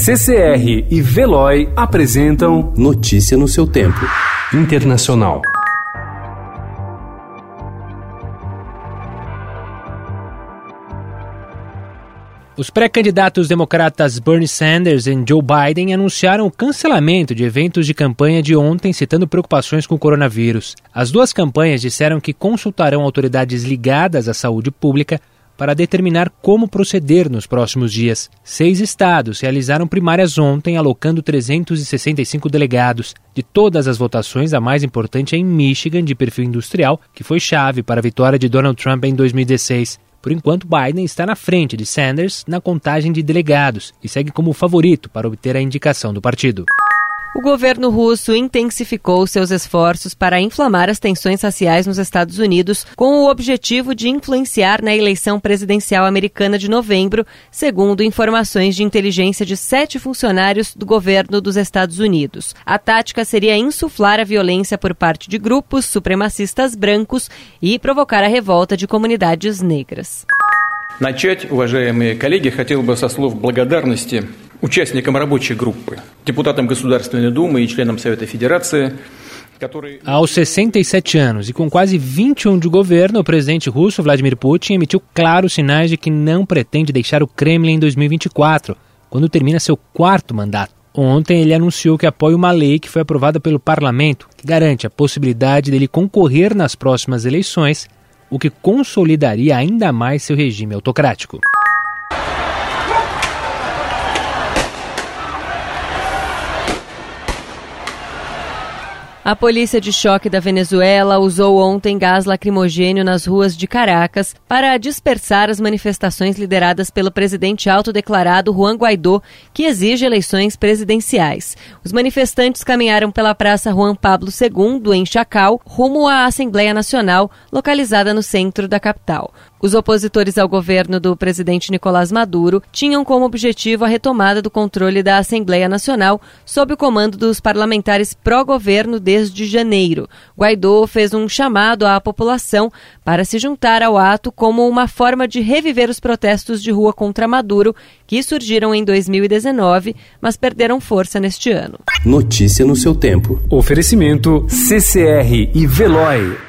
CCR e Veloy apresentam Notícia no seu tempo. Internacional. Os pré-candidatos democratas Bernie Sanders e Joe Biden anunciaram o cancelamento de eventos de campanha de ontem, citando preocupações com o coronavírus. As duas campanhas disseram que consultarão autoridades ligadas à saúde pública para determinar como proceder nos próximos dias. Seis estados realizaram primárias ontem, alocando 365 delegados. De todas as votações, a mais importante é em Michigan, de perfil industrial, que foi chave para a vitória de Donald Trump em 2016. Por enquanto, Biden está na frente de Sanders na contagem de delegados e segue como favorito para obter a indicação do partido. O governo russo intensificou seus esforços para inflamar as tensões raciais nos Estados Unidos com o objetivo de influenciar na eleição presidencial americana de novembro, segundo informações de inteligência de sete funcionários do governo dos Estados Unidos. A tática seria insuflar a violência por parte de grupos supremacistas brancos e provocar a revolta de comunidades negras. Начать, уважаемые коллеги, хотел бы со слов благодарности участникам рабочей группы, депутатам Государственной Думы и членам Совета Федерации, Aos 67 anos e com quase 21 de governo, o presidente russo Vladimir Putin emitiu claros sinais de que não pretende deixar o Kremlin em 2024, quando termina seu quarto mandato. Ontem ele anunciou que apoia uma lei que foi aprovada pelo parlamento, que garante a possibilidade dele concorrer nas próximas eleições, o que consolidaria ainda mais seu regime autocrático. A polícia de choque da Venezuela usou ontem gás lacrimogênio nas ruas de Caracas para dispersar as manifestações lideradas pelo presidente autodeclarado Juan Guaidó, que exige eleições presidenciais. Os manifestantes caminharam pela Praça Juan Pablo II, em Chacal, rumo à Assembleia Nacional, localizada no centro da capital. Os opositores ao governo do presidente Nicolás Maduro tinham como objetivo a retomada do controle da Assembleia Nacional sob o comando dos parlamentares pró-governo desde janeiro. Guaidó fez um chamado à população para se juntar ao ato como uma forma de reviver os protestos de rua contra Maduro, que surgiram em 2019, mas perderam força neste ano. Notícia no seu tempo. Oferecimento CCR e Veloy.